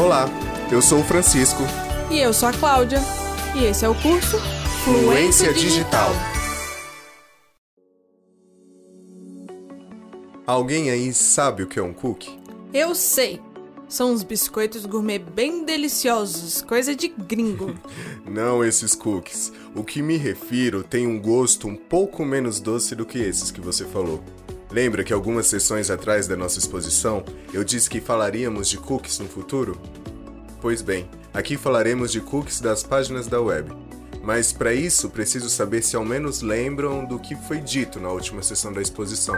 Olá, eu sou o Francisco. E eu sou a Cláudia. E esse é o curso Fluência Digital. Alguém aí sabe o que é um cookie? Eu sei. São uns biscoitos gourmet bem deliciosos, coisa de gringo. Não esses cookies. O que me refiro tem um gosto um pouco menos doce do que esses que você falou. Lembra que algumas sessões atrás da nossa exposição eu disse que falaríamos de cookies no futuro? Pois bem, aqui falaremos de cookies das páginas da web. Mas para isso preciso saber se ao menos lembram do que foi dito na última sessão da exposição.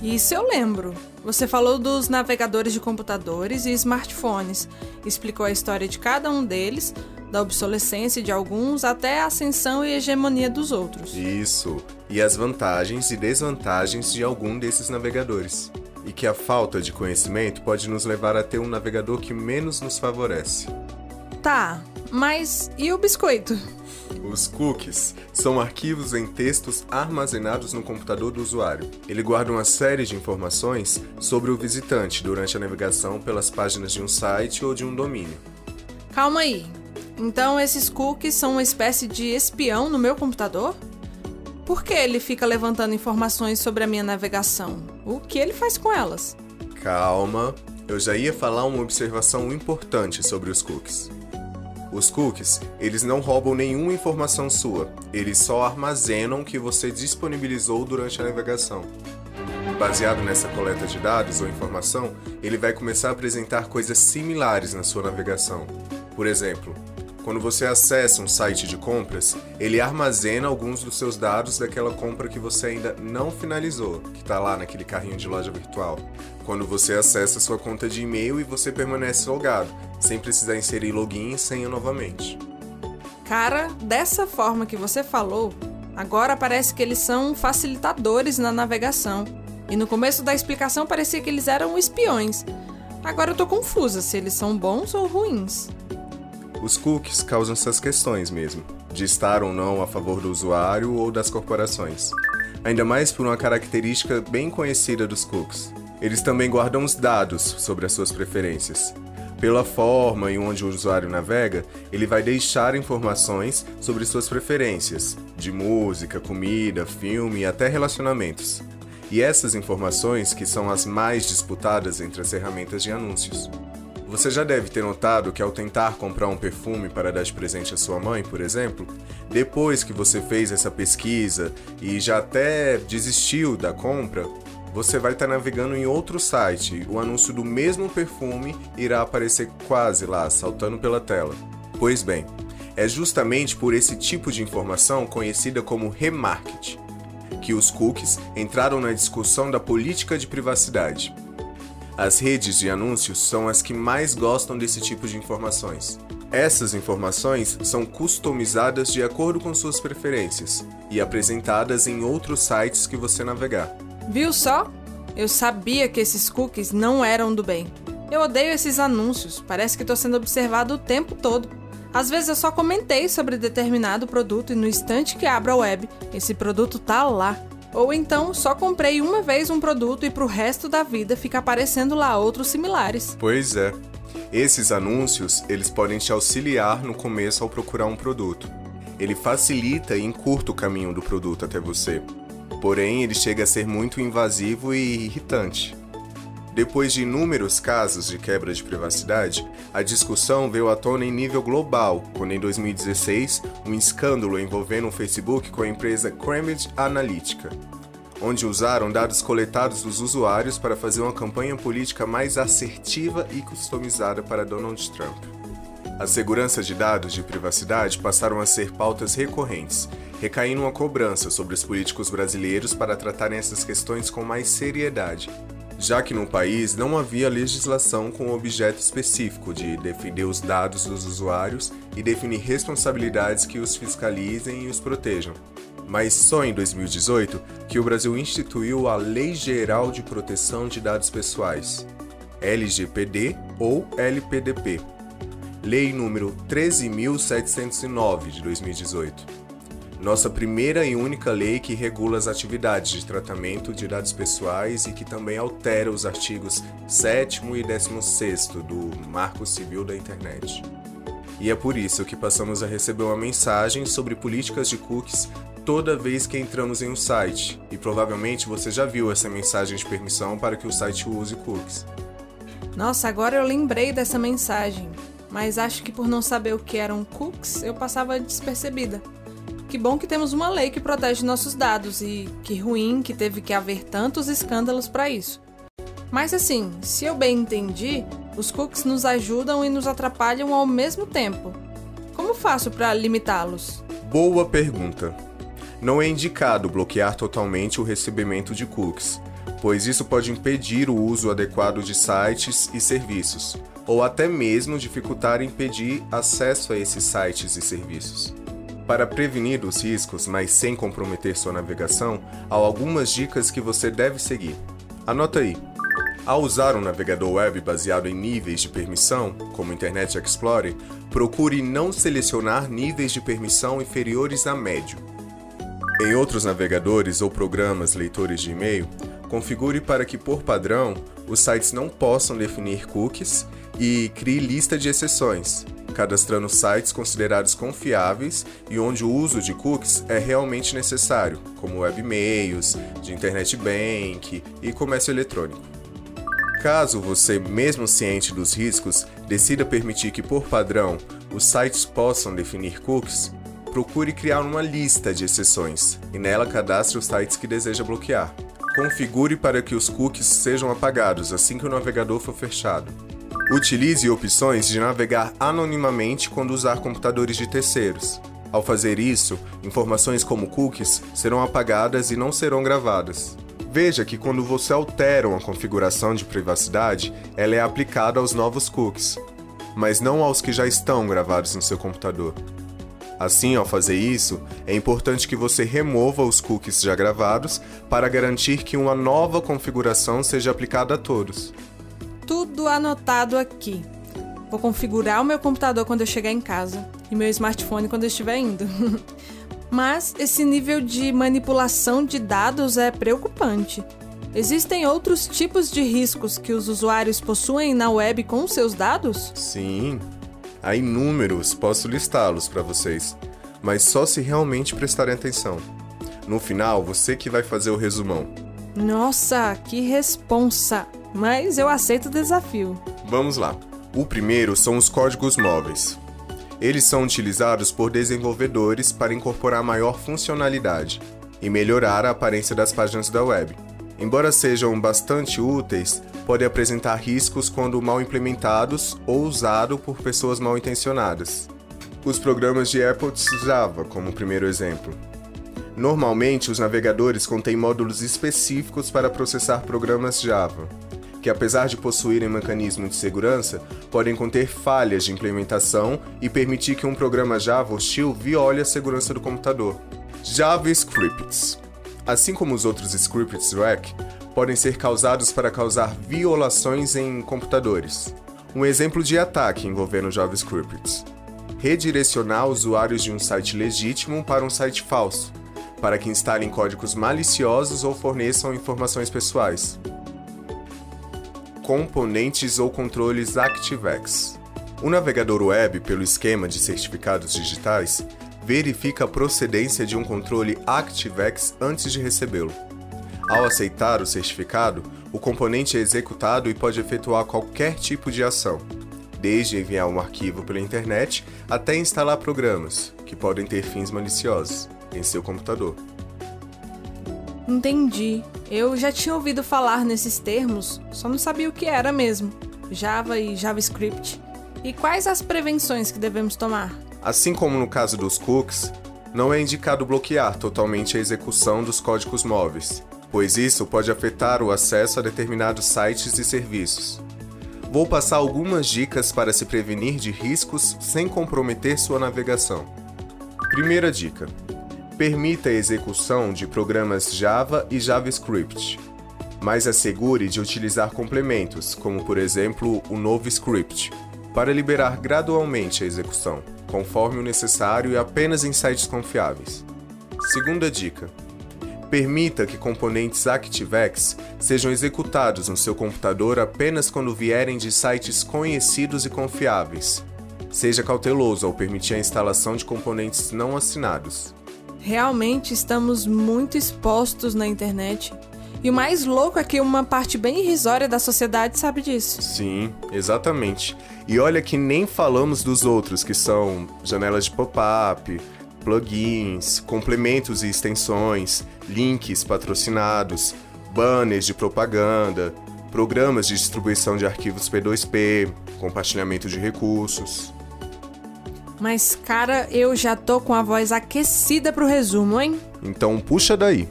Isso eu lembro. Você falou dos navegadores de computadores e smartphones, explicou a história de cada um deles, da obsolescência de alguns até a ascensão e hegemonia dos outros. Isso, e as vantagens e desvantagens de algum desses navegadores. E que a falta de conhecimento pode nos levar a ter um navegador que menos nos favorece. Tá, mas e o biscoito? Os cookies são arquivos em textos armazenados no computador do usuário. Ele guarda uma série de informações sobre o visitante durante a navegação pelas páginas de um site ou de um domínio. Calma aí. Então esses cookies são uma espécie de espião no meu computador? Por que ele fica levantando informações sobre a minha navegação? O que ele faz com elas? Calma, eu já ia falar uma observação importante sobre os cookies. Os cookies, eles não roubam nenhuma informação sua, eles só armazenam o que você disponibilizou durante a navegação. Baseado nessa coleta de dados ou informação, ele vai começar a apresentar coisas similares na sua navegação. Por exemplo, quando você acessa um site de compras, ele armazena alguns dos seus dados daquela compra que você ainda não finalizou, que está lá naquele carrinho de loja virtual. Quando você acessa sua conta de e-mail e você permanece logado, sem precisar inserir login e senha novamente. Cara, dessa forma que você falou, agora parece que eles são facilitadores na navegação. E no começo da explicação parecia que eles eram espiões. Agora eu tô confusa se eles são bons ou ruins. Os cookies causam essas questões mesmo, de estar ou não a favor do usuário ou das corporações. Ainda mais por uma característica bem conhecida dos cookies. Eles também guardam os dados sobre as suas preferências. Pela forma em onde o usuário navega, ele vai deixar informações sobre suas preferências, de música, comida, filme e até relacionamentos. E essas informações que são as mais disputadas entre as ferramentas de anúncios. Você já deve ter notado que ao tentar comprar um perfume para dar de presente à sua mãe, por exemplo, depois que você fez essa pesquisa e já até desistiu da compra, você vai estar navegando em outro site. O anúncio do mesmo perfume irá aparecer quase lá, saltando pela tela. Pois bem, é justamente por esse tipo de informação conhecida como remarketing que os cookies entraram na discussão da política de privacidade. As redes de anúncios são as que mais gostam desse tipo de informações. Essas informações são customizadas de acordo com suas preferências e apresentadas em outros sites que você navegar. Viu só? Eu sabia que esses cookies não eram do bem. Eu odeio esses anúncios, parece que estou sendo observado o tempo todo. Às vezes eu só comentei sobre determinado produto e no instante que abro a web, esse produto tá lá. Ou então só comprei uma vez um produto e pro resto da vida fica aparecendo lá outros similares. Pois é. Esses anúncios, eles podem te auxiliar no começo ao procurar um produto. Ele facilita e encurta o caminho do produto até você. Porém, ele chega a ser muito invasivo e irritante. Depois de inúmeros casos de quebra de privacidade, a discussão veio à tona em nível global, quando em 2016 um escândalo envolvendo o Facebook com a empresa Cambridge Analytica, onde usaram dados coletados dos usuários para fazer uma campanha política mais assertiva e customizada para Donald Trump. A segurança de dados de privacidade passaram a ser pautas recorrentes, recaindo uma cobrança sobre os políticos brasileiros para tratarem essas questões com mais seriedade já que no país não havia legislação com objeto específico de defender os dados dos usuários e definir responsabilidades que os fiscalizem e os protejam. Mas só em 2018 que o Brasil instituiu a Lei Geral de Proteção de Dados Pessoais, LGPD ou LPDP, Lei número 13709 de 2018. Nossa primeira e única lei que regula as atividades de tratamento de dados pessoais e que também altera os artigos 7 e 16 do Marco Civil da Internet. E é por isso que passamos a receber uma mensagem sobre políticas de cookies toda vez que entramos em um site, e provavelmente você já viu essa mensagem de permissão para que o site use cookies. Nossa, agora eu lembrei dessa mensagem, mas acho que por não saber o que eram cookies, eu passava despercebida. Que bom que temos uma lei que protege nossos dados e que ruim que teve que haver tantos escândalos para isso. Mas assim, se eu bem entendi, os cookies nos ajudam e nos atrapalham ao mesmo tempo. Como faço para limitá-los? Boa pergunta. Não é indicado bloquear totalmente o recebimento de cookies, pois isso pode impedir o uso adequado de sites e serviços, ou até mesmo dificultar e impedir acesso a esses sites e serviços. Para prevenir os riscos, mas sem comprometer sua navegação, há algumas dicas que você deve seguir. Anota aí. Ao usar um navegador web baseado em níveis de permissão, como Internet Explorer, procure não selecionar níveis de permissão inferiores a médio. Em outros navegadores ou programas leitores de e-mail, configure para que, por padrão, os sites não possam definir cookies e crie lista de exceções, cadastrando sites considerados confiáveis e onde o uso de cookies é realmente necessário, como webmails, de internet bank e comércio eletrônico. Caso você, mesmo ciente dos riscos, decida permitir que, por padrão, os sites possam definir cookies, procure criar uma lista de exceções e nela cadastre os sites que deseja bloquear. Configure para que os cookies sejam apagados assim que o navegador for fechado. Utilize opções de navegar anonimamente quando usar computadores de terceiros. Ao fazer isso, informações como cookies serão apagadas e não serão gravadas. Veja que quando você altera uma configuração de privacidade, ela é aplicada aos novos cookies, mas não aos que já estão gravados no seu computador. Assim, ao fazer isso, é importante que você remova os cookies já gravados para garantir que uma nova configuração seja aplicada a todos. Tudo anotado aqui. Vou configurar o meu computador quando eu chegar em casa e meu smartphone quando eu estiver indo. Mas esse nível de manipulação de dados é preocupante. Existem outros tipos de riscos que os usuários possuem na web com seus dados? Sim, Há inúmeros, posso listá-los para vocês, mas só se realmente prestarem atenção. No final, você que vai fazer o resumão. Nossa, que responsa! Mas eu aceito o desafio. Vamos lá. O primeiro são os códigos móveis. Eles são utilizados por desenvolvedores para incorporar maior funcionalidade e melhorar a aparência das páginas da web. Embora sejam bastante úteis, podem apresentar riscos quando mal implementados ou usados por pessoas mal intencionadas. Os programas de Apple Java, como primeiro exemplo. Normalmente, os navegadores contêm módulos específicos para processar programas Java, que apesar de possuírem mecanismo de segurança, podem conter falhas de implementação e permitir que um programa Java hostil viole a segurança do computador. JavaScripts assim como os outros scripts REC, podem ser causados para causar violações em computadores. Um exemplo de ataque envolvendo JavaScript: redirecionar usuários de um site legítimo para um site falso, para que instalem códigos maliciosos ou forneçam informações pessoais. Componentes ou controles ActiveX. O navegador web, pelo esquema de certificados digitais, verifica a procedência de um controle ActiveX antes de recebê-lo. Ao aceitar o certificado, o componente é executado e pode efetuar qualquer tipo de ação, desde enviar um arquivo pela internet até instalar programas, que podem ter fins maliciosos, em seu computador. Entendi. Eu já tinha ouvido falar nesses termos, só não sabia o que era mesmo. Java e JavaScript. E quais as prevenções que devemos tomar? Assim como no caso dos cookies, não é indicado bloquear totalmente a execução dos códigos móveis, pois isso pode afetar o acesso a determinados sites e serviços. Vou passar algumas dicas para se prevenir de riscos sem comprometer sua navegação. Primeira dica: permita a execução de programas Java e JavaScript, mas assegure de utilizar complementos, como por exemplo o novo script, para liberar gradualmente a execução conforme o necessário e apenas em sites confiáveis. Segunda dica: Permita que componentes ActiveX sejam executados no seu computador apenas quando vierem de sites conhecidos e confiáveis. Seja cauteloso ao permitir a instalação de componentes não assinados. Realmente estamos muito expostos na internet. E o mais louco é que uma parte bem irrisória da sociedade sabe disso. Sim, exatamente. E olha que nem falamos dos outros, que são janelas de pop-up, plugins, complementos e extensões, links patrocinados, banners de propaganda, programas de distribuição de arquivos P2P, compartilhamento de recursos. Mas, cara, eu já tô com a voz aquecida pro resumo, hein? Então puxa daí.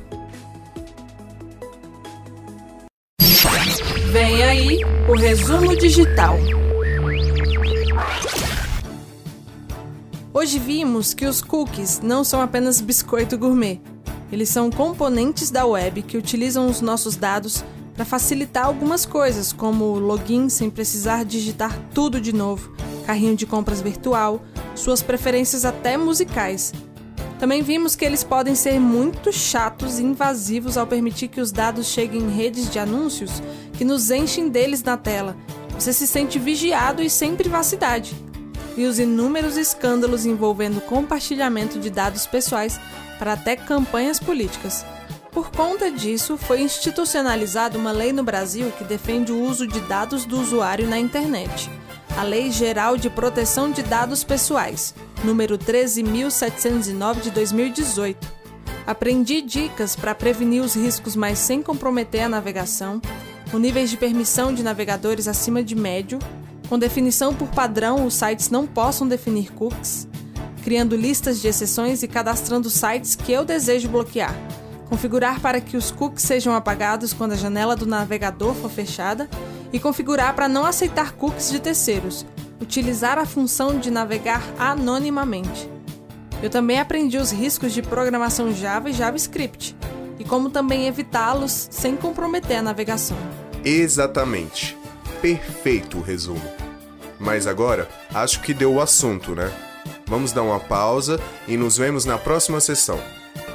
Vem aí o resumo digital. Hoje vimos que os cookies não são apenas biscoito gourmet. Eles são componentes da web que utilizam os nossos dados para facilitar algumas coisas, como login sem precisar digitar tudo de novo, carrinho de compras virtual, suas preferências até musicais. Também vimos que eles podem ser muito chatos e invasivos ao permitir que os dados cheguem em redes de anúncios que nos enchem deles na tela. Você se sente vigiado e sem privacidade e os inúmeros escândalos envolvendo compartilhamento de dados pessoais para até campanhas políticas. Por conta disso, foi institucionalizada uma lei no Brasil que defende o uso de dados do usuário na internet. A Lei Geral de Proteção de Dados Pessoais, número 13.709 de 2018. Aprendi dicas para prevenir os riscos, mas sem comprometer a navegação, com níveis de permissão de navegadores acima de médio, com definição por padrão, os sites não possam definir cookies, criando listas de exceções e cadastrando sites que eu desejo bloquear. Configurar para que os cookies sejam apagados quando a janela do navegador for fechada e configurar para não aceitar cookies de terceiros. Utilizar a função de navegar anonimamente. Eu também aprendi os riscos de programação Java e JavaScript e como também evitá-los sem comprometer a navegação. Exatamente perfeito o resumo. Mas agora, acho que deu o assunto, né? Vamos dar uma pausa e nos vemos na próxima sessão.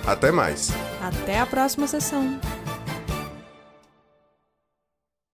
Até mais! Até a próxima sessão!